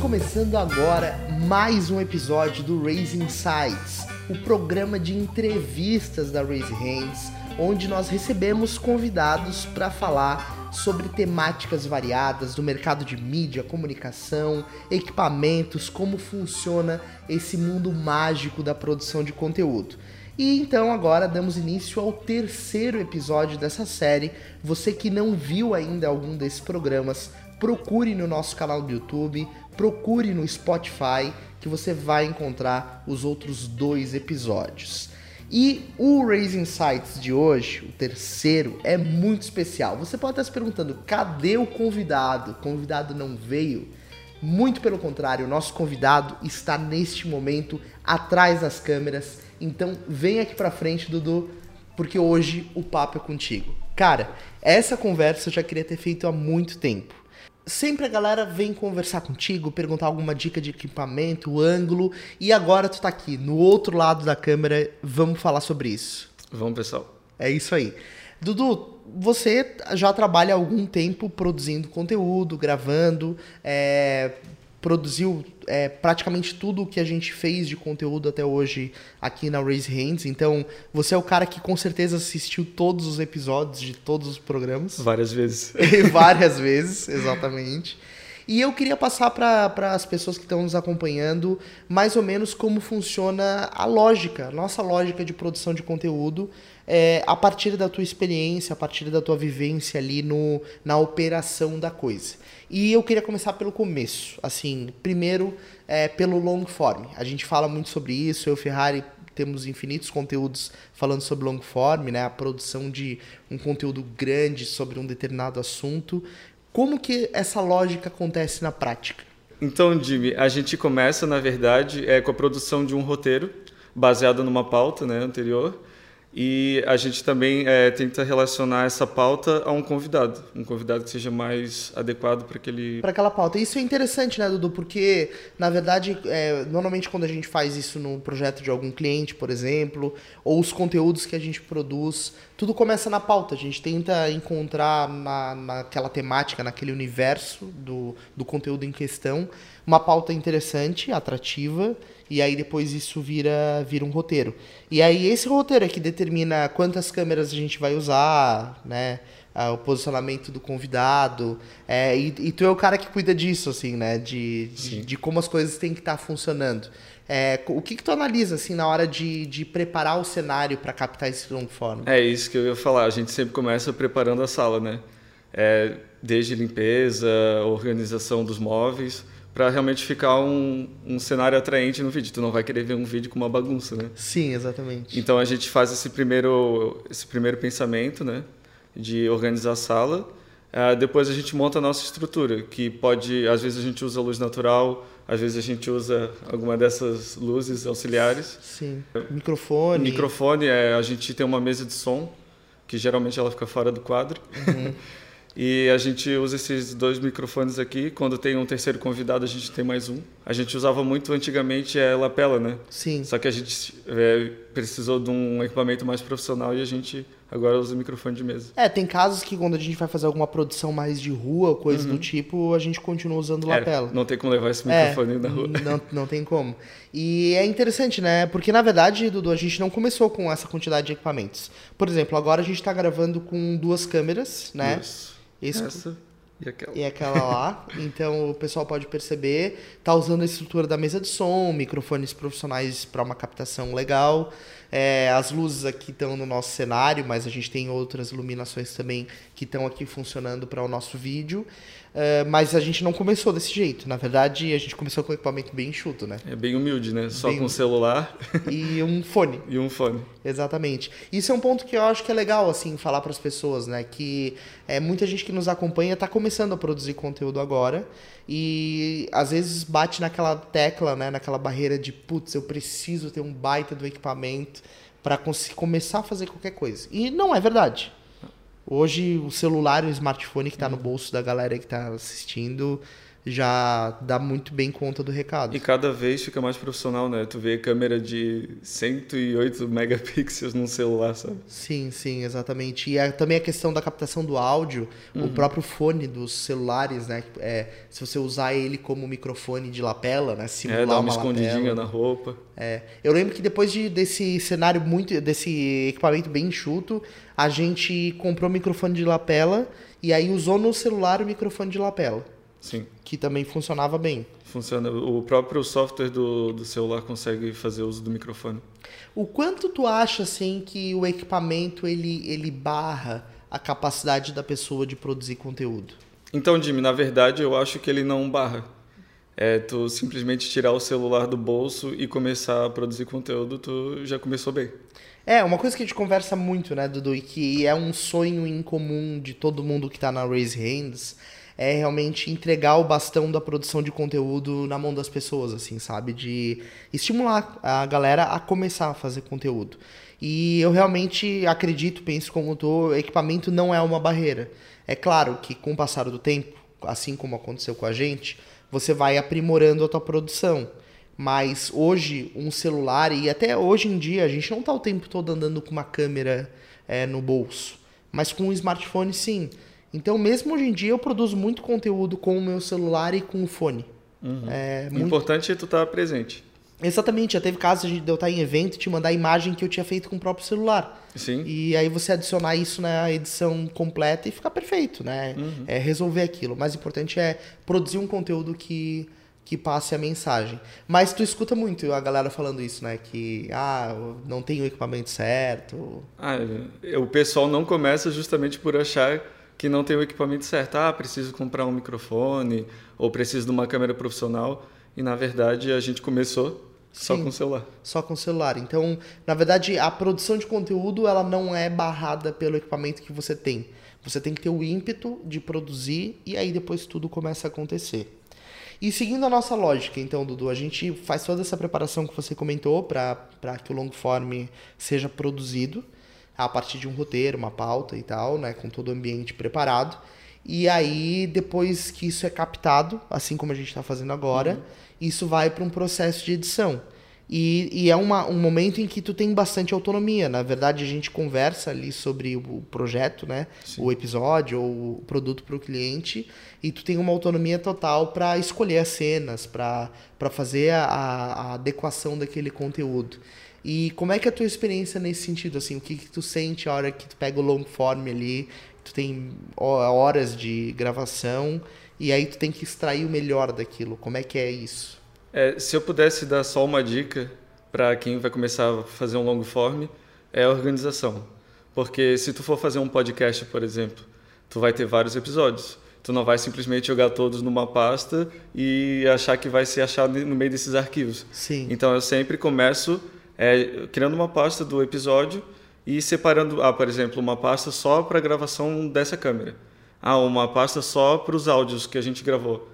começando agora mais um episódio do Raising Insights, o programa de entrevistas da Raise Hands, onde nós recebemos convidados para falar sobre temáticas variadas do mercado de mídia, comunicação, equipamentos, como funciona esse mundo mágico da produção de conteúdo. E então agora damos início ao terceiro episódio dessa série. Você que não viu ainda algum desses programas, procure no nosso canal do YouTube, procure no Spotify, que você vai encontrar os outros dois episódios. E o Raising Sites de hoje, o terceiro, é muito especial. Você pode estar se perguntando: cadê o convidado? O convidado não veio? Muito pelo contrário, o nosso convidado está neste momento atrás das câmeras. Então vem aqui pra frente, Dudu, porque hoje o papo é contigo. Cara, essa conversa eu já queria ter feito há muito tempo. Sempre a galera vem conversar contigo, perguntar alguma dica de equipamento, ângulo, e agora tu tá aqui, no outro lado da câmera, vamos falar sobre isso. Vamos, pessoal. É isso aí. Dudu, você já trabalha há algum tempo produzindo conteúdo, gravando, é, produziu é, praticamente tudo o que a gente fez de conteúdo até hoje aqui na Raise Hands. Então, você é o cara que com certeza assistiu todos os episódios de todos os programas. Várias vezes. Várias vezes, exatamente. E eu queria passar para as pessoas que estão nos acompanhando mais ou menos como funciona a lógica, nossa lógica de produção de conteúdo, é, a partir da tua experiência, a partir da tua vivência ali no, na operação da coisa. E eu queria começar pelo começo. Assim, primeiro, é, pelo long form. A gente fala muito sobre isso, eu Ferrari temos infinitos conteúdos falando sobre long form, né? A produção de um conteúdo grande sobre um determinado assunto. Como que essa lógica acontece na prática? Então, Jimmy, a gente começa, na verdade, é, com a produção de um roteiro baseado numa pauta né, anterior. E a gente também é, tenta relacionar essa pauta a um convidado, um convidado que seja mais adequado para aquele. Para aquela pauta. Isso é interessante, né, Dudu? Porque, na verdade, é, normalmente quando a gente faz isso no projeto de algum cliente, por exemplo, ou os conteúdos que a gente produz, tudo começa na pauta. A gente tenta encontrar na, naquela temática, naquele universo do, do conteúdo em questão, uma pauta interessante, atrativa e aí depois isso vira, vira um roteiro. E aí esse roteiro é que determina quantas câmeras a gente vai usar, né? Ah, o posicionamento do convidado. É, e, e, tu é o cara que cuida disso, assim, né? De, de, de como as coisas têm que estar tá funcionando. É, o que, que tu analisa, assim, na hora de, de preparar o cenário para captar esse long form? É isso que eu ia falar. A gente sempre começa preparando a sala, né? É, desde limpeza, organização dos móveis para realmente ficar um, um cenário atraente no vídeo. Tu não vai querer ver um vídeo com uma bagunça, né? Sim, exatamente. Então a gente faz esse primeiro, esse primeiro pensamento, né? De organizar a sala. Uh, depois a gente monta a nossa estrutura, que pode, às vezes a gente usa luz natural, às vezes a gente usa alguma dessas luzes auxiliares. Sim. Microfone. Microfone, é, a gente tem uma mesa de som, que geralmente ela fica fora do quadro. Uhum. E a gente usa esses dois microfones aqui. Quando tem um terceiro convidado, a gente tem mais um. A gente usava muito antigamente a lapela, né? Sim. Só que a gente é, precisou de um equipamento mais profissional e a gente agora usa microfone de mesa. É, tem casos que quando a gente vai fazer alguma produção mais de rua, coisa uhum. do tipo, a gente continua usando é, lapela. não tem como levar esse microfone é, na rua. Não, não tem como. E é interessante, né? Porque na verdade, Dudu, a gente não começou com essa quantidade de equipamentos. Por exemplo, agora a gente está gravando com duas câmeras, né? Isso isso. Essa e aquela. E aquela lá. então o pessoal pode perceber. Tá usando a estrutura da mesa de som, microfones profissionais para uma captação legal. É, as luzes aqui estão no nosso cenário, mas a gente tem outras iluminações também que estão aqui funcionando para o nosso vídeo. Uh, mas a gente não começou desse jeito. Na verdade, a gente começou com um equipamento bem enxuto, né? É bem humilde, né? Só bem com um celular. E um fone. e um fone. Exatamente. Isso é um ponto que eu acho que é legal, assim, falar para as pessoas, né? Que é, muita gente que nos acompanha está começando a produzir conteúdo agora. E às vezes bate naquela tecla, né? Naquela barreira de, putz, eu preciso ter um baita do equipamento para começar a fazer qualquer coisa. E não é verdade. Hoje, o celular e o smartphone que está no bolso da galera que está assistindo já dá muito bem conta do recado. E cada vez fica mais profissional, né? Tu vê câmera de 108 megapixels num celular, sabe? Sim, sim, exatamente. E é, também a questão da captação do áudio, uhum. o próprio fone dos celulares, né? É, se você usar ele como microfone de lapela, né? Simular é, dá uma, uma escondidinha lapela. na roupa. É. Eu lembro que depois de, desse cenário muito, desse equipamento bem enxuto, a gente comprou um microfone de lapela e aí usou no celular o microfone de lapela. Sim. Que também funcionava bem. Funciona. O próprio software do, do celular consegue fazer uso do microfone. O quanto tu acha assim que o equipamento ele, ele barra a capacidade da pessoa de produzir conteúdo? Então, Jimmy, na verdade eu acho que ele não barra. É tu simplesmente tirar o celular do bolso e começar a produzir conteúdo, tu já começou bem. É, uma coisa que a gente conversa muito, né, Dudu, e que é um sonho em comum de todo mundo que está na Raise Hands, é realmente entregar o bastão da produção de conteúdo na mão das pessoas, assim, sabe? De estimular a galera a começar a fazer conteúdo. E eu realmente acredito, penso como tu, equipamento não é uma barreira. É claro que com o passar do tempo, assim como aconteceu com a gente, você vai aprimorando a tua produção. Mas hoje, um celular, e até hoje em dia, a gente não está o tempo todo andando com uma câmera é, no bolso. Mas com um smartphone, sim. Então, mesmo hoje em dia, eu produzo muito conteúdo com o meu celular e com o fone. Uhum. É, muito... O importante é tu estar tá presente. Exatamente, já teve casos de eu estar em evento e te mandar a imagem que eu tinha feito com o próprio celular. Sim. E aí você adicionar isso na edição completa e ficar perfeito, né? Uhum. É resolver aquilo. O mais importante é produzir um conteúdo que, que passe a mensagem. Mas tu escuta muito a galera falando isso, né? Que, ah, não tem o equipamento certo. Ah, o pessoal não começa justamente por achar que não tem o equipamento certo. Ah, preciso comprar um microfone ou preciso de uma câmera profissional. E na verdade a gente começou só Sim, com o celular. Só com o celular. Então, na verdade, a produção de conteúdo ela não é barrada pelo equipamento que você tem. Você tem que ter o ímpeto de produzir e aí depois tudo começa a acontecer. E seguindo a nossa lógica, então, Dudu, a gente faz toda essa preparação que você comentou para que o long form seja produzido a partir de um roteiro, uma pauta e tal, né, com todo o ambiente preparado. E aí, depois que isso é captado, assim como a gente está fazendo agora, uhum. isso vai para um processo de edição. E, e é uma, um momento em que tu tem bastante autonomia. Na verdade, a gente conversa ali sobre o projeto, né? Sim. O episódio ou o produto para o cliente. E tu tem uma autonomia total para escolher as cenas, para fazer a, a adequação daquele conteúdo. E como é que é a tua experiência nesse sentido? Assim, o que, que tu sente a hora que tu pega o long form ali, tu tem horas de gravação e aí tu tem que extrair o melhor daquilo. Como é que é isso? É, se eu pudesse dar só uma dica para quem vai começar a fazer um long form, é a organização. Porque se tu for fazer um podcast, por exemplo, tu vai ter vários episódios. Tu não vai simplesmente jogar todos numa pasta e achar que vai se achar no meio desses arquivos. Sim. Então eu sempre começo é, criando uma pasta do episódio e separando, ah, por exemplo, uma pasta só para a gravação dessa câmera. Ah, uma pasta só para os áudios que a gente gravou.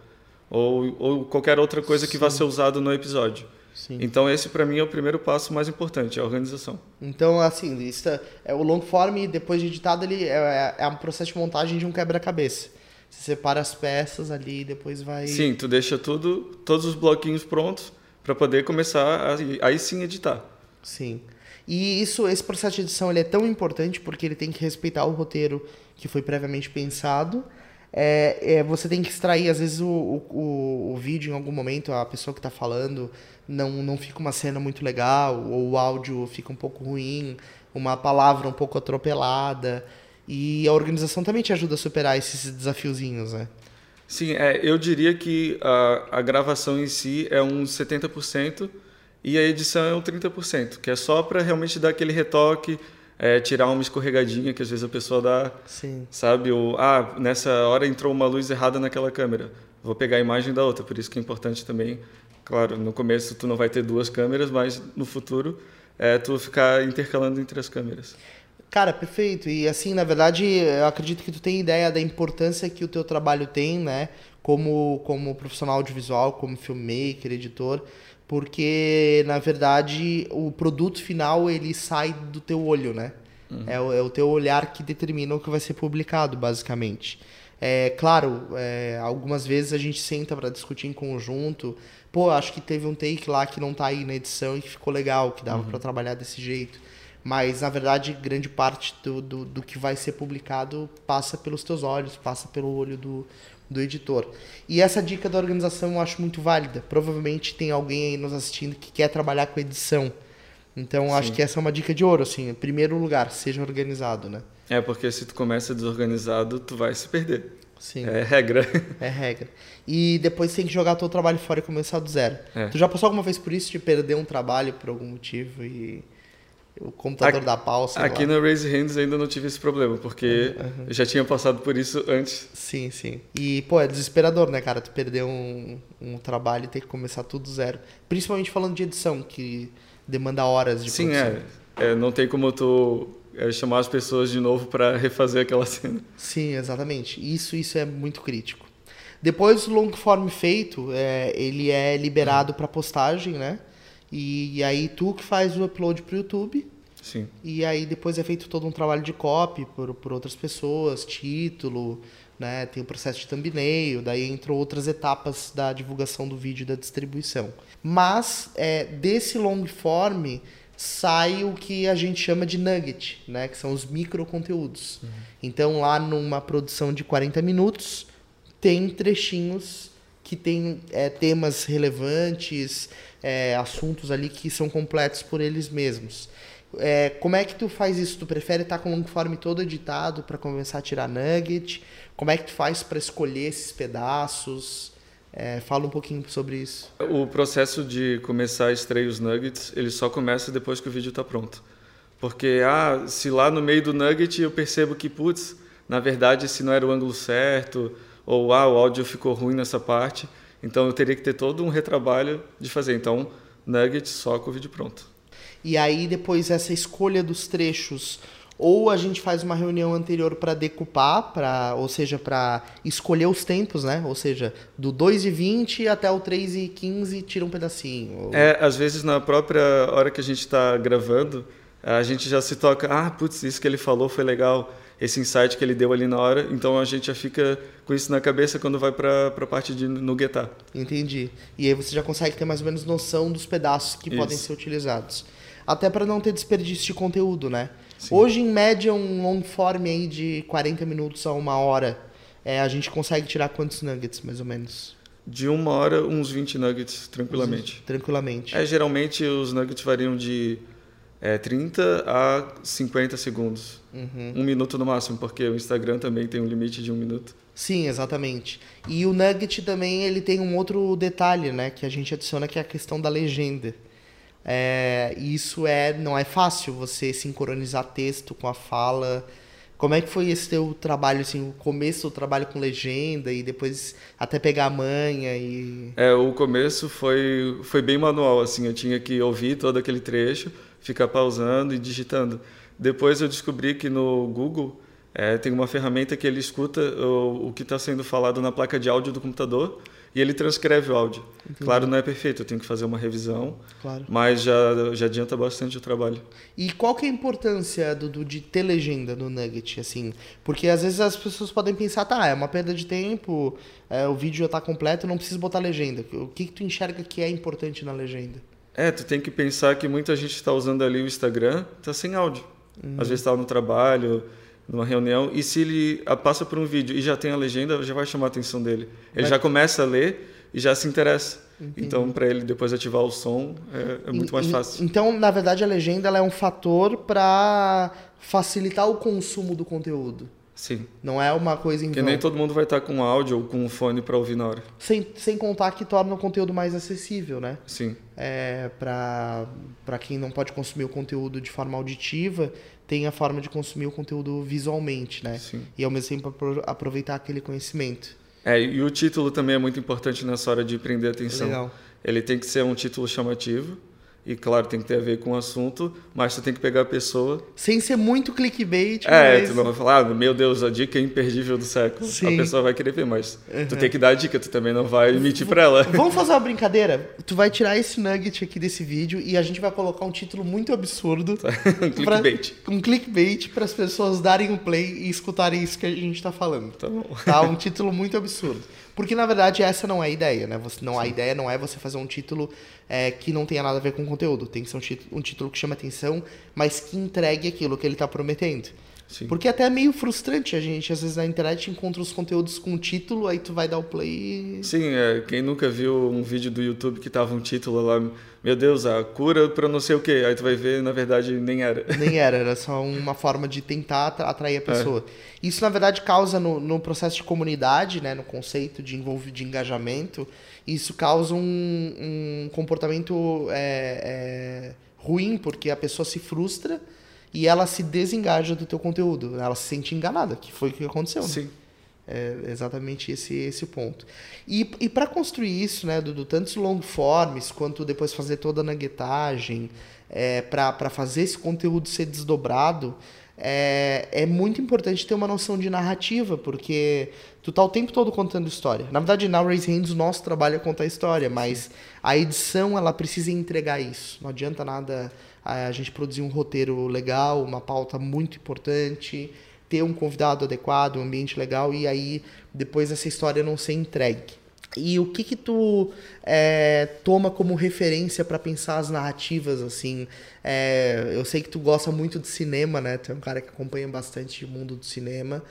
Ou, ou qualquer outra coisa Sim. que vá ser usado no episódio. Sim. Então esse para mim é o primeiro passo mais importante, a organização. Então assim, isso é, é o long form depois de editado ele é, é, é um processo de montagem de um quebra-cabeça. Você separa as peças ali e depois vai. Sim, tu deixa tudo, todos os bloquinhos prontos para poder começar a, aí sim editar. Sim. E isso, esse processo de edição ele é tão importante porque ele tem que respeitar o roteiro que foi previamente pensado. É, é, você tem que extrair, às vezes, o, o, o vídeo em algum momento, a pessoa que está falando não, não fica uma cena muito legal, ou o áudio fica um pouco ruim, uma palavra um pouco atropelada. E a organização também te ajuda a superar esses desafiozinhos, né? Sim, é, eu diria que a, a gravação em si é uns 70%, e a edição é um 30%, que é só para realmente dar aquele retoque, é, tirar uma escorregadinha que às vezes a pessoa dá, Sim. sabe? O, ah, nessa hora entrou uma luz errada naquela câmera, vou pegar a imagem da outra, por isso que é importante também, claro, no começo tu não vai ter duas câmeras, mas no futuro é tu ficar intercalando entre as câmeras. Cara, perfeito. E assim, na verdade, eu acredito que tu tem ideia da importância que o teu trabalho tem, né? Como, como profissional audiovisual, como filmmaker, editor porque na verdade o produto final ele sai do teu olho, né? Uhum. É, o, é, o teu olhar que determina o que vai ser publicado, basicamente. É claro, é, algumas vezes a gente senta para discutir em conjunto. Pô, acho que teve um take lá que não tá aí na edição e que ficou legal, que dava uhum. para trabalhar desse jeito. Mas, na verdade, grande parte do, do, do, que vai ser publicado passa pelos teus olhos, passa pelo olho do, do editor. E essa dica da organização eu acho muito válida. Provavelmente tem alguém aí nos assistindo que quer trabalhar com edição. Então, acho que essa é uma dica de ouro, assim. Em primeiro lugar, seja organizado, né? É, porque se tu começa desorganizado, tu vai se perder. Sim. É regra. É regra. E depois tem que jogar todo o trabalho fora e começar do zero. É. Tu já passou alguma vez por isso de perder um trabalho por algum motivo e o computador aqui, da pau, Aqui no Raise Hands ainda não tive esse problema, porque uhum. eu já tinha passado por isso antes. Sim, sim. E, pô, é desesperador, né, cara? Tu perder um, um trabalho e ter que começar tudo do zero. Principalmente falando de edição, que demanda horas de sim, produção. Sim, é. é. Não tem como tu é, chamar as pessoas de novo para refazer aquela cena. Sim, exatamente. Isso, isso é muito crítico. Depois o long form feito, é, ele é liberado para postagem, né? E, e, aí tu que faz o upload para o YouTube. Sim. E aí depois é feito todo um trabalho de copy por, por outras pessoas, título, né? Tem o processo de thumbnail, daí entram outras etapas da divulgação do vídeo e da distribuição. Mas é, desse long form sai o que a gente chama de nugget, né? Que são os micro conteúdos. Uhum. Então lá numa produção de 40 minutos tem trechinhos que tem é, temas relevantes, é, assuntos ali que são completos por eles mesmos. É, como é que tu faz isso? Tu prefere estar com o longform todo editado para começar a tirar nugget? Como é que tu faz para escolher esses pedaços? É, fala um pouquinho sobre isso. O processo de começar a extrair os nuggets, ele só começa depois que o vídeo está pronto. Porque ah, se lá no meio do nugget eu percebo que, putz, na verdade esse não era o ângulo certo, ou ah, o áudio ficou ruim nessa parte, então eu teria que ter todo um retrabalho de fazer. Então, nugget só com o vídeo pronto. E aí depois essa escolha dos trechos, ou a gente faz uma reunião anterior para decupar, para, ou seja, para escolher os tempos, né? Ou seja, do 2 e 20 até o 3 e 15 tira um pedacinho. Ou... É, às vezes na própria hora que a gente está gravando, a gente já se toca, ah, putz, isso que ele falou foi legal esse insight que ele deu ali na hora. Então a gente já fica com isso na cabeça quando vai para a parte de nuguetar. Entendi. E aí você já consegue ter mais ou menos noção dos pedaços que isso. podem ser utilizados. Até para não ter desperdício de conteúdo, né? Sim. Hoje, em média, um long form aí de 40 minutos a uma hora, é, a gente consegue tirar quantos nuggets, mais ou menos? De uma hora, uns 20 nuggets, tranquilamente. Tranquilamente. É, geralmente os nuggets variam de é, 30 a 50 segundos. Uhum. Um minuto no máximo, porque o Instagram também tem um limite de um minuto. Sim, exatamente. E o Nugget também ele tem um outro detalhe, né, que a gente adiciona que é a questão da legenda. É, isso é não é fácil você sincronizar texto com a fala. Como é que foi esse teu trabalho, assim, o começo do trabalho com legenda e depois até pegar a manha e... É, o começo foi, foi bem manual, assim, eu tinha que ouvir todo aquele trecho, ficar pausando e digitando. Depois eu descobri que no Google é, tem uma ferramenta que ele escuta o, o que está sendo falado na placa de áudio do computador e ele transcreve o áudio. Entendi. Claro, não é perfeito, eu tenho que fazer uma revisão, claro. mas já, já adianta bastante o trabalho. E qual que é a importância do, do, de ter legenda no Nugget, assim? Porque às vezes as pessoas podem pensar, tá, é uma perda de tempo, é, o vídeo já está completo, não preciso botar legenda. O que, que tu enxerga que é importante na legenda? É, tu tem que pensar que muita gente está usando ali o Instagram, está sem áudio. Uhum. Às vezes está no trabalho, numa reunião, e se ele passa por um vídeo e já tem a legenda, já vai chamar a atenção dele. Ele vai... já começa a ler e já se interessa. Entendi. Então, para ele depois ativar o som, é, é muito mais fácil. Então, na verdade, a legenda é um fator para facilitar o consumo do conteúdo. Sim. Não é uma coisa em Porque nem todo mundo vai estar com áudio ou com um fone para ouvir na hora. Sem, sem contar que torna o conteúdo mais acessível, né? Sim. É, para quem não pode consumir o conteúdo de forma auditiva, tem a forma de consumir o conteúdo visualmente, né? Sim. E ao mesmo tempo aproveitar aquele conhecimento. É, e o título também é muito importante nessa hora de prender atenção. Legal. Ele tem que ser um título chamativo E claro, tem que ter a ver com o assunto, mas tu tem que pegar a pessoa. Sem ser muito clickbait. É, mas... tu não vai falar, ah, meu Deus, a dica é imperdível do século. Sim. A pessoa vai querer ver, mas uhum. tu tem que dar a dica, tu também não vai emitir pra ela. Vamos fazer uma brincadeira? Tu vai tirar esse nugget aqui desse vídeo e a gente vai colocar um título muito absurdo. Tá. um clickbait. Pra, um clickbait para as pessoas darem o um play e escutarem isso que a gente tá falando. Tá bom. Tá? Um título muito absurdo. Porque na verdade essa não é a ideia, né? Você, não, a ideia não é você fazer um título é, que não tenha nada a ver com o conteúdo. Tem que ser um título, um título que chame atenção, mas que entregue aquilo que ele está prometendo. Sim. Porque é até é meio frustrante a gente, às vezes na internet encontra os conteúdos com título, aí tu vai dar o play. Sim, é, quem nunca viu um vídeo do YouTube que tava um título lá, meu Deus, a cura para não sei o quê, aí tu vai ver, na verdade, nem era. Nem era, era só uma forma de tentar atrair a pessoa. É. Isso, na verdade, causa no, no processo de comunidade, né, no conceito de envolvimento de engajamento, isso causa um, um comportamento é, é, ruim, porque a pessoa se frustra e ela se desengaja do teu conteúdo. Ela se sente enganada, que foi o que aconteceu. Né? Sim. É exatamente esse esse ponto. E, e para construir isso, né, do tantos long forms quanto depois fazer toda a nuggetagem, é, para fazer esse conteúdo ser desdobrado, é, é muito importante ter uma noção de narrativa, porque tu tá o tempo todo contando história. Na verdade, na Raise Hands, o nosso trabalho é contar história, mas a edição, ela precisa entregar isso. Não adianta nada a gente produzir um roteiro legal, uma pauta muito importante, ter um convidado adequado, um ambiente legal e aí depois essa história não ser entregue. E o que que tu é, toma como referência para pensar as narrativas assim? É, eu sei que tu gosta muito de cinema, né? Tu é um cara que acompanha bastante o mundo do cinema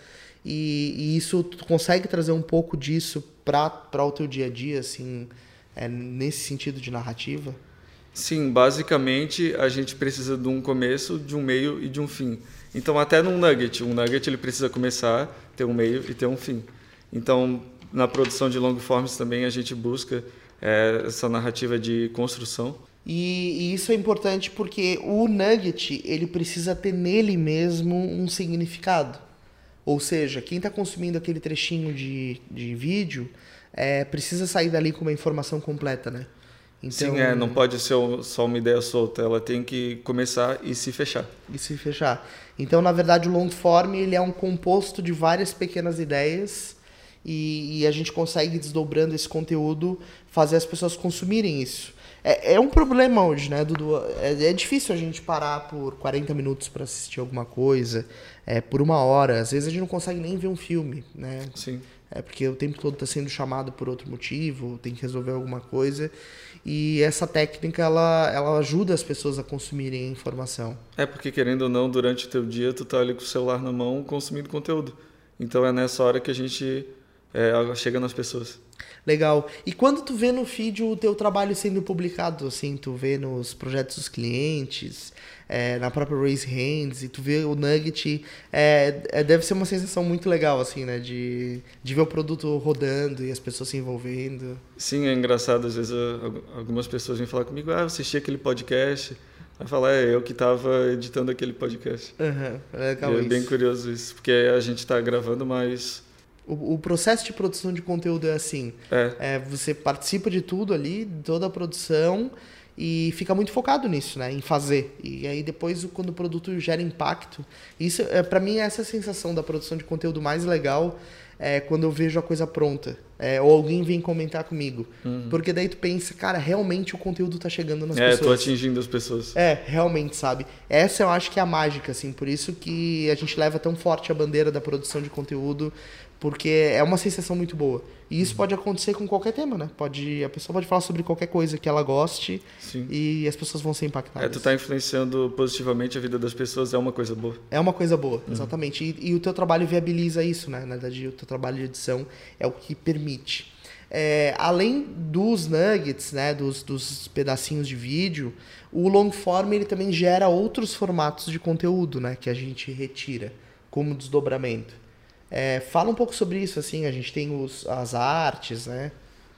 e, e isso tu consegue trazer um pouco disso para o teu dia a dia, assim, é, nesse sentido de narrativa? Sim, basicamente a gente precisa de um começo, de um meio e de um fim. Então até num nugget, um nugget ele precisa começar, ter um meio e ter um fim. Então na produção de long forms também a gente busca é, essa narrativa de construção. E, e, isso é importante porque o nugget ele precisa ter nele mesmo um significado. Ou seja, quem está consumindo aquele trechinho de, de vídeo é, precisa sair dali com uma informação completa, né? Então, Sim, é, não pode ser só uma ideia solta, ela tem que começar e se fechar. E se fechar. Então, na verdade, o long form ele é um composto de várias pequenas ideias e, e a gente consegue, desdobrando esse conteúdo, fazer as pessoas consumirem isso. É, é um problema hoje, né, Dudu? É, é difícil a gente parar por 40 minutos para assistir alguma coisa, é, por uma hora. Às vezes a gente não consegue nem ver um filme, né? Sim. É porque o tempo todo está sendo chamado por outro motivo, tem que resolver alguma coisa. E essa técnica ela, ela ajuda as pessoas a consumirem informação. É porque querendo ou não, durante o teu dia tu tá ali com o celular na mão consumindo conteúdo. Então é nessa hora que a gente é, chega nas pessoas. Legal. E quando tu vê no feed o teu trabalho sendo publicado, assim, tu vê nos projetos dos clientes, é, na própria Raise Hands, e tu vê o Nugget, é, é, deve ser uma sensação muito legal, assim, né? De, de ver o produto rodando e as pessoas se envolvendo. Sim, é engraçado. Às vezes algumas pessoas vêm falar comigo, ah, eu assisti aquele podcast. Vai falar, é eu que estava editando aquele podcast. Uhum, é é isso. bem curioso isso, porque a gente está gravando, mas o, o, processo de produção de conteúdo é assim. É. é. Você participa de tudo ali, de toda a produção, e fica muito focado nisso, né? Em fazer. E aí depois, quando o produto gera impacto... Isso, é, para mim, essa é a sensação da produção de conteúdo mais legal é quando eu vejo a coisa pronta. É, ou alguém vem comentar comigo. Uhum. Porque daí tu pensa, cara, realmente o conteúdo tá chegando nas é, pessoas. É, tô atingindo as pessoas. É, realmente, sabe? Essa eu acho que é a mágica, assim. Por isso que a gente leva tão forte a bandeira da produção de conteúdo porque é uma sensação muito boa. E isso uhum. pode acontecer com qualquer tema, né? Pode, a pessoa pode falar sobre qualquer coisa que ela goste Sim. e as pessoas vão ser impactadas. É, tu tá influenciando positivamente a vida das pessoas, é uma coisa boa. É uma coisa boa, uhum. exatamente. E, e, o teu trabalho viabiliza isso, né? Na verdade, o teu trabalho de edição é o que permite. É, além dos nuggets, né, dos, dos pedacinhos de vídeo, o long form ele também gera outros formatos de conteúdo, né, que a gente retira como desdobramento. É, fala um pouco sobre isso, assim, a gente tem os, as artes, né?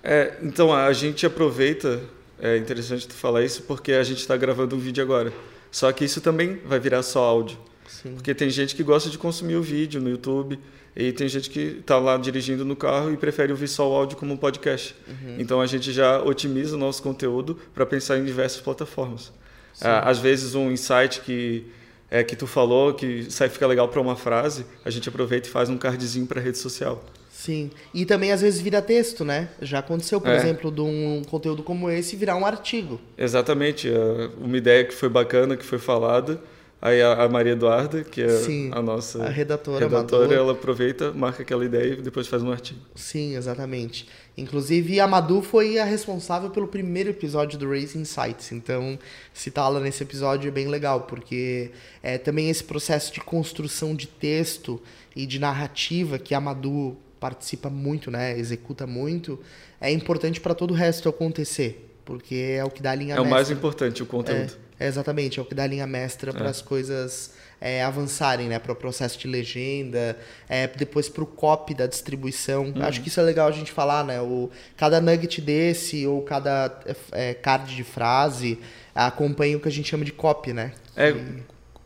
É, então, a gente aproveita, é interessante tu falar isso, porque a gente está gravando um vídeo agora. Só que isso também vai virar só áudio. Sim. Porque tem gente que gosta de consumir o vídeo no YouTube e tem gente que está lá dirigindo no carro e prefere ouvir só o áudio como um podcast. Uhum. Então a gente já otimiza o nosso conteúdo para pensar em diversas plataformas. Ah, às vezes um insight que é, que tu falou que sai fica legal para uma frase, a gente aproveita e faz um cardzinho para rede social. Sim. E também às vezes vira texto, né? Já aconteceu, por é. exemplo, de um conteúdo como esse virar um artigo. Exatamente. É, uma ideia que foi bacana, que foi falada. Aí a, Maria Eduarda, que é Sim, a nossa a redatora, redatora ela aproveita, marca aquela ideia e depois faz um artigo. Sim, exatamente. Inclusive, a Madu foi a responsável pelo primeiro episódio do Racing Insights. Então, citá-la nesse episódio é bem legal, porque é também esse processo de construção de texto e de narrativa que a Madu participa muito, né, executa muito, é importante para todo o resto acontecer, porque é o que dá a linha É mestra. o mais importante, o conteúdo. É, é exatamente, é o que dá a linha mestra para é. as coisas é, avançarem, né, para o processo de legenda, é, depois para o copy da distribuição. Uhum. Acho que isso é legal a gente falar, né, o, cada nugget desse ou cada é, card de frase acompanha o que a gente chama de copy, né? É,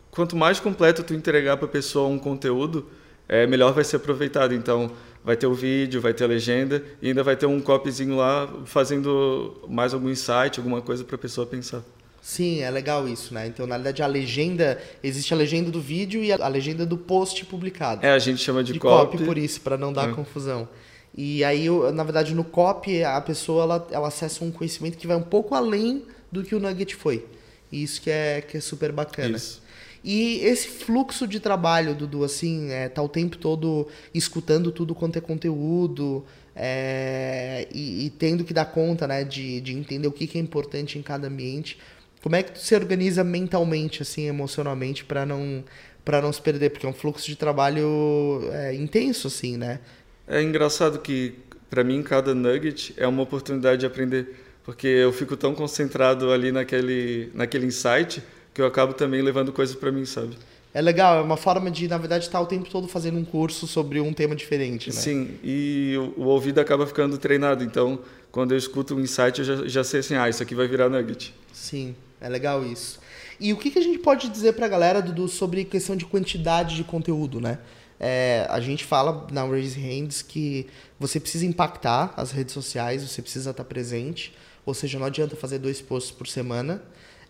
quanto mais completo tu entregar para a pessoa um conteúdo, é, melhor vai ser aproveitado. Então, vai ter o vídeo, vai ter a legenda e ainda vai ter um copyzinho lá fazendo mais algum insight, alguma coisa para a pessoa pensar. Sim, é legal isso, né? Então, na verdade, a legenda, existe a legenda do vídeo e a, legenda do post publicado. É, a gente chama de, de copy. copy por isso, para não dar é. confusão. E aí, na verdade, no copy, a pessoa ela, ela acessa um conhecimento que vai um pouco além do que o Nugget foi. E isso que é, que é super bacana. Isso. E esse fluxo de trabalho, Dudu, assim, é, tá o tempo todo escutando tudo quanto é conteúdo é, e, e, tendo que dar conta, né, de, de entender o que, que é importante em cada ambiente. Como é que tu se organiza mentalmente, assim, emocionalmente, para não para não se perder? Porque é um fluxo de trabalho é, intenso, assim, né? É engraçado que, para mim, cada nugget é uma oportunidade de aprender. Porque eu fico tão concentrado ali naquele, naquele insight que eu acabo também levando coisas para mim, sabe? É legal, é uma forma de, na verdade, estar o tempo todo fazendo um curso sobre um tema diferente, né? Sim, e o, o ouvido acaba ficando treinado. Então, quando eu escuto um insight, eu já, já sei assim, ah, isso aqui vai virar nugget. Sim, é legal isso. E o que, que a gente pode dizer para a galera, Dudu, sobre questão de quantidade de conteúdo, né? É, a gente fala na Raise Hands que você precisa impactar as redes sociais, você precisa estar presente, ou seja, não adianta fazer dois posts por semana,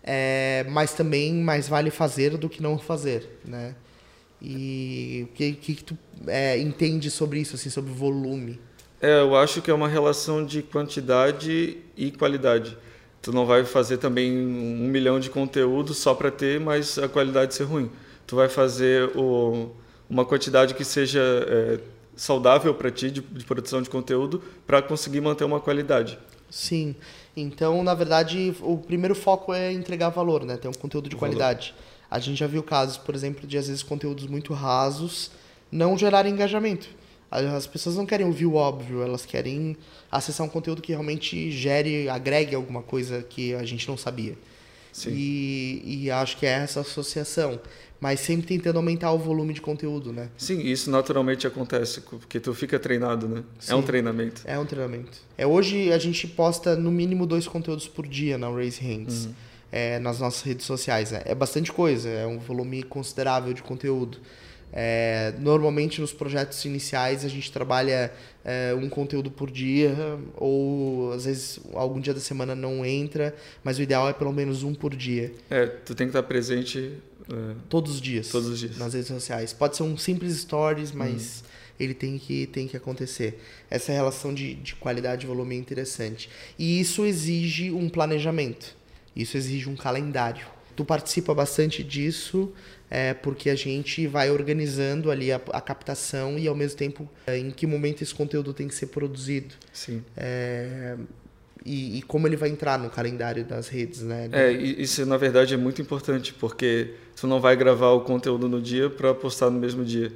é, mas também mais vale fazer do que não fazer, né? E o que, que, que tu é, entende sobre isso, assim, sobre volume? É, eu acho que é uma relação de quantidade e qualidade. Tu não vai fazer também um milhão de conteúdos só para ter, mas a qualidade ser ruim. Tu vai fazer o, uma quantidade que seja é, saudável para ti de, de produção de conteúdo para conseguir manter uma qualidade. Sim. Então, na verdade, o primeiro foco é entregar valor, né? Ter um conteúdo de qualidade. A gente já viu casos, por exemplo, de às vezes conteúdos muito rasos não gerarem engajamento. As pessoas não querem ouvir o óbvio, elas querem acessar um conteúdo que realmente gere, agregue alguma coisa que a gente não sabia. Sim. E, e acho que é essa associação mas sempre tentando aumentar o volume de conteúdo, né? Sim, isso naturalmente acontece, porque tu fica treinado, né? Sim, é um treinamento. É um treinamento. É, hoje a gente posta no mínimo dois conteúdos por dia na Raise Hands, uhum. é, nas nossas redes sociais. Né? É bastante coisa, é um volume considerável de conteúdo. É, normalmente nos projetos iniciais a gente trabalha é, um conteúdo por dia, ou às vezes algum dia da semana não entra, mas o ideal é pelo menos um por dia. É, tu tem que estar presente é. Todos os dias. Todos os dias. Nas redes sociais. Pode ser um simples stories, mas hum. ele tem que, tem que acontecer. Essa relação de, de qualidade e volume é interessante. E isso exige um planejamento. Isso exige um calendário. Tu participa bastante disso, é, porque a gente vai organizando ali a, a captação e ao mesmo tempo é, em que momento esse conteúdo tem que ser produzido. Sim. É, e, e, como ele vai entrar no calendário das redes, né? É, isso na verdade é muito importante, porque tu não vai gravar o conteúdo no dia para postar no mesmo dia,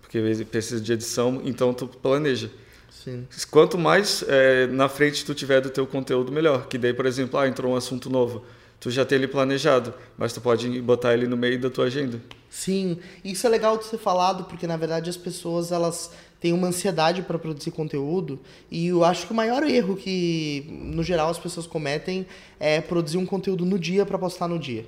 porque precisa de edição, então tu planeja. Sim. Quanto mais é, na frente tu tiver do teu conteúdo, melhor. Que daí, por exemplo, ah, entrou um assunto novo, tu já tem ele planejado, mas tu pode botar ele no meio da tua agenda. Sim, isso é legal de ser falado, porque na verdade as pessoas elas têm uma ansiedade para produzir conteúdo e eu acho que o maior erro que no geral as pessoas cometem é produzir um conteúdo no dia para postar no dia.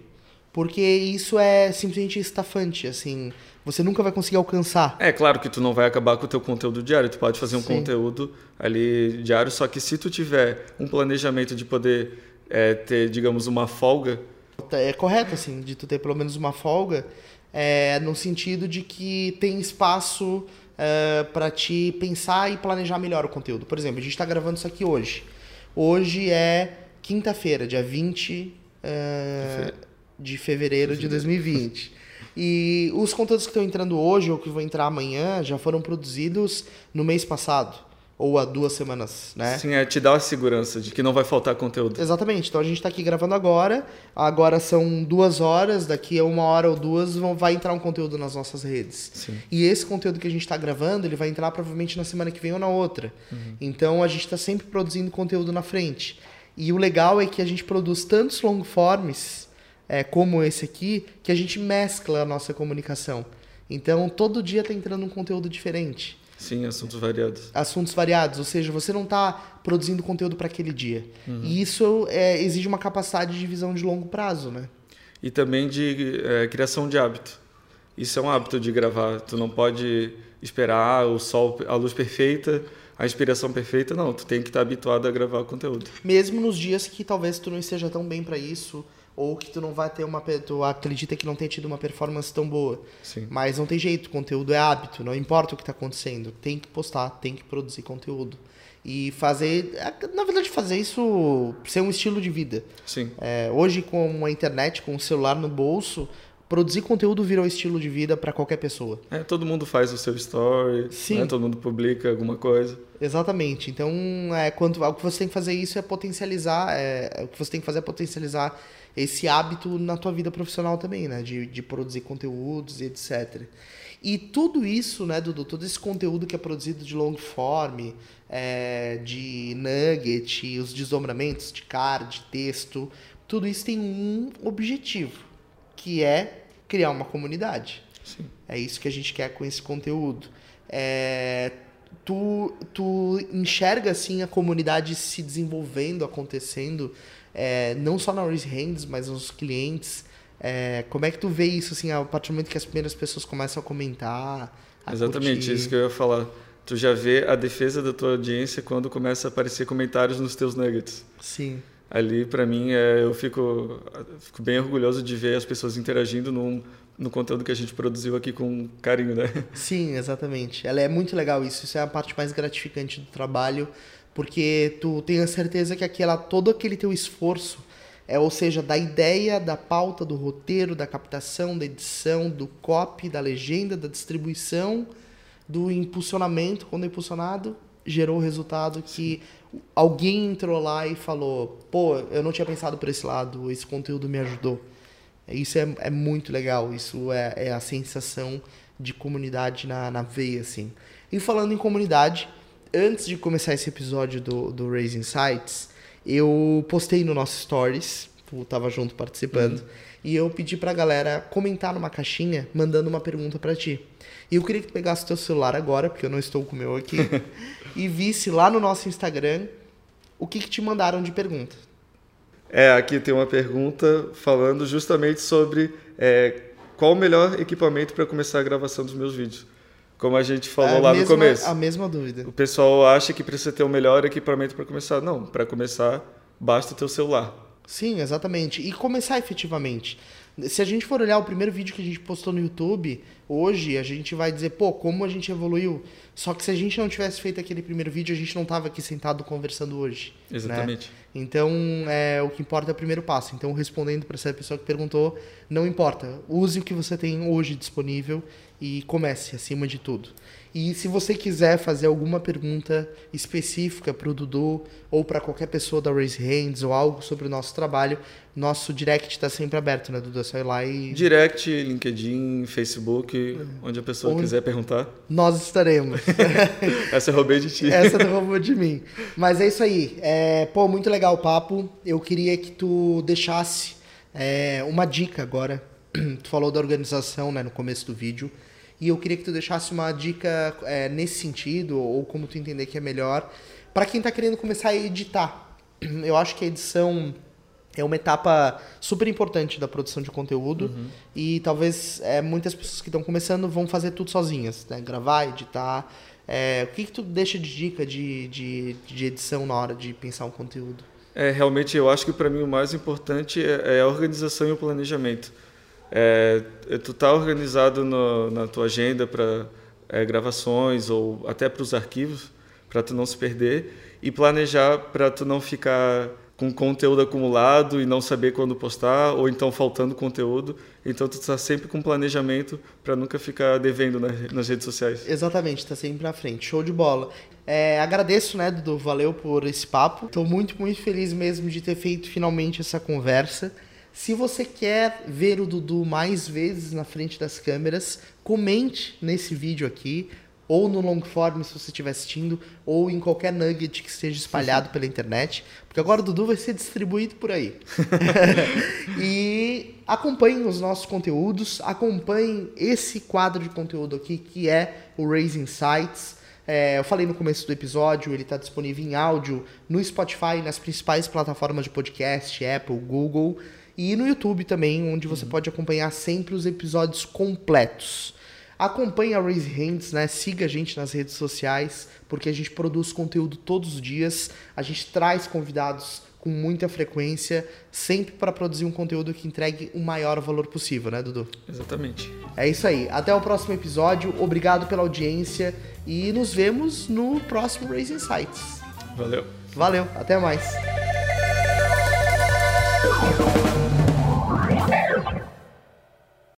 porque isso é simplesmente estafante, assim, você nunca vai conseguir alcançar. É claro que tu não vai acabar com o teu conteúdo diário, tu pode fazer um Sim. conteúdo ali diário, só que se tu tiver um planejamento de poder é, ter, digamos, uma folga, É correto, assim, de tu ter pelo menos uma folga, é, no sentido de que tem espaço é, para te pensar e planejar melhor o conteúdo. Por exemplo, a gente está gravando isso aqui hoje. Hoje é quinta-feira, dia 20 é, de fevereiro de 2020. E os conteúdos que estão entrando hoje ou que vão entrar amanhã já foram produzidos no mês passado ou há duas semanas, né? assim, é te dar a segurança de que não vai faltar conteúdo. Exatamente. Então a gente está aqui gravando agora. Agora são duas horas. Daqui a uma hora ou duas vão, vai entrar um conteúdo nas nossas redes. Sim. E esse conteúdo que a gente está gravando, ele vai entrar provavelmente na semana que vem ou na outra. Então a gente está sempre produzindo conteúdo na frente. E o legal é que a gente produz tantos long forms é, como esse aqui, que a gente mescla a nossa comunicação. Então todo dia está entrando um conteúdo diferente Sim, assuntos variados. assuntos variados, ou seja, você não está produzindo conteúdo para aquele dia. E isso é, exige uma capacidade de visão de longo prazo, né? E também de é, criação de hábito. Isso é um hábito de gravar. Tu não pode esperar o sol, a luz perfeita, a inspiração perfeita. Não, tu tem que estar habituado a gravar conteúdo. Mesmo nos dias que talvez tu não esteja tão bem para isso, ou que tu não vai ter uma, tu acredita que não tenha tido uma performance tão boa. Sim. Mas não tem jeito, conteúdo é hábito, não importa o que está acontecendo, tem que postar, tem que produzir conteúdo. E fazer, na verdade, fazer isso ser um estilo de vida. Sim. É, hoje, com a internet, com o celular no bolso, produzir conteúdo virou estilo de vida para qualquer pessoa. É, todo mundo faz o seu story, Sim. né? todo mundo publica alguma coisa. Exatamente. Então, é, quanto, o que você tem que fazer isso é potencializar, é, o que você tem que fazer é potencializar esse hábito na tua vida profissional também, né? De, de produzir conteúdos e etc. E tudo isso, né, Dudu, todo esse conteúdo que é produzido de long form, é, de nugget, os desdobramentos de card, texto, tudo isso tem um objetivo, que é criar uma comunidade. Sim. É isso que a gente quer com esse conteúdo. É, tu, tu enxerga assim a comunidade se desenvolvendo, acontecendo, é, não só na Raise Hands, mas nos clientes. É, como é que tu vê isso assim, a partir do momento que as primeiras pessoas começam a comentar? A Exatamente, curtir? isso que eu ia falar. Tu já vê a defesa da tua audiência quando começa a aparecer comentários nos teus nuggets. Sim. Ali, para mim, é, eu fico, fico bem orgulhoso de ver as pessoas interagindo no, conteúdo que a gente produziu aqui com carinho, né? Sim, exatamente. Ela é muito legal isso. Isso é a parte mais gratificante do trabalho, porque tu tem a certeza que aquela todo aquele teu esforço, é, ou seja, da ideia, da pauta, do roteiro, da captação, da edição, do copy, da legenda, da distribuição, do impulsionamento, quando é impulsionado, gerou o resultado que alguém entrou lá e falou: pô, eu não tinha pensado por esse lado, esse conteúdo me ajudou. Isso é, é muito legal, isso é, é a sensação de comunidade na, na veia, assim. E falando em comunidade, antes de começar esse episódio do, do Raising Sites, eu postei no nosso Stories, tu tava junto participando, e eu pedi pra galera comentar numa caixinha, mandando uma pergunta pra ti. E eu queria que tu pegasse o teu celular agora, porque eu não estou com o meu aqui, e visse lá no nosso Instagram o que, que te mandaram de pergunta. É, aqui tem uma pergunta falando justamente sobre é, qual o melhor equipamento para começar a gravação dos meus vídeos. Como a gente falou É a lá mesma- no começo. A mesma dúvida. O pessoal acha que precisa ter o melhor equipamento para começar. Não, para começar, basta o teu celular. Sim, exatamente. E começar efetivamente. Se a gente for olhar o primeiro vídeo que a gente postou no YouTube, hoje a gente vai dizer, pô, como a gente evoluiu. Só que se a gente não tivesse feito aquele primeiro vídeo, a gente não tava aqui sentado conversando hoje. né? Exatamente. Então, é, o que importa é o primeiro passo. Então, respondendo para essa pessoa que perguntou, não importa. Use o que você tem hoje disponível e comece, acima de tudo. E se você quiser fazer alguma pergunta específica para o Dudu ou para qualquer pessoa da Raise Hands ou algo sobre o nosso trabalho, nosso direct está sempre aberto, né, Dudu? É só ir lá e Direct, LinkedIn, Facebook, onde a pessoa Onde- quiser perguntar. nós estaremos. Essa eu roubei de ti. Essa tu roubou de mim. Mas é isso aí. É, pô, muito legal o papo. Eu queria que tu deixasse é, uma dica agora. Tu falou da organização né, no começo do vídeo. E eu queria que tu deixasse uma dica é, nesse sentido, ou como tu entender que é melhor, para quem tá querendo começar a editar. Eu acho que a edição é uma etapa super importante da produção de conteúdo Uhum. e talvez é, muitas pessoas que estão começando vão fazer tudo sozinhas, né? Gravar, editar. É, o que, que tu deixa de dica de, de, de edição na hora de pensar um conteúdo? É, realmente, eu acho que para mim o mais importante é, é a organização e o planejamento. É, é tu tá organizado no, na tua agenda para é, gravações ou até para os arquivos, para tu não se perder e planejar para tu não ficar com conteúdo acumulado e não saber quando postar ou então faltando conteúdo. Então tu tá sempre com planejamento para nunca ficar devendo na, nas redes sociais. Exatamente, tá sempre na frente. Show de bola. É, agradeço, né, Dudu? Valeu por esse papo. Tô muito, muito feliz mesmo de ter feito finalmente essa conversa. Se você quer ver o Dudu mais vezes na frente das câmeras, comente nesse vídeo aqui, ou no long form se você estiver assistindo, ou em qualquer nugget que esteja espalhado pela internet, porque agora o Dudu vai ser distribuído por aí. e acompanhem os nossos conteúdos, acompanhem esse quadro de conteúdo aqui que é o Raising Sites. É, eu falei no começo do episódio, ele está disponível em áudio no Spotify, nas principais plataformas de podcast, Apple, Google, e no YouTube também, onde você pode acompanhar sempre os episódios completos. Acompanhe a Raise Hands, né? Siga a gente nas redes sociais, porque a gente produz conteúdo todos os dias. A gente traz convidados com muita frequência, sempre para produzir um conteúdo que entregue o maior valor possível, né, Dudu? Exatamente. É isso aí. Até o próximo episódio. Obrigado pela audiência e nos vemos no próximo Raise Insights. Valeu. Valeu, até mais.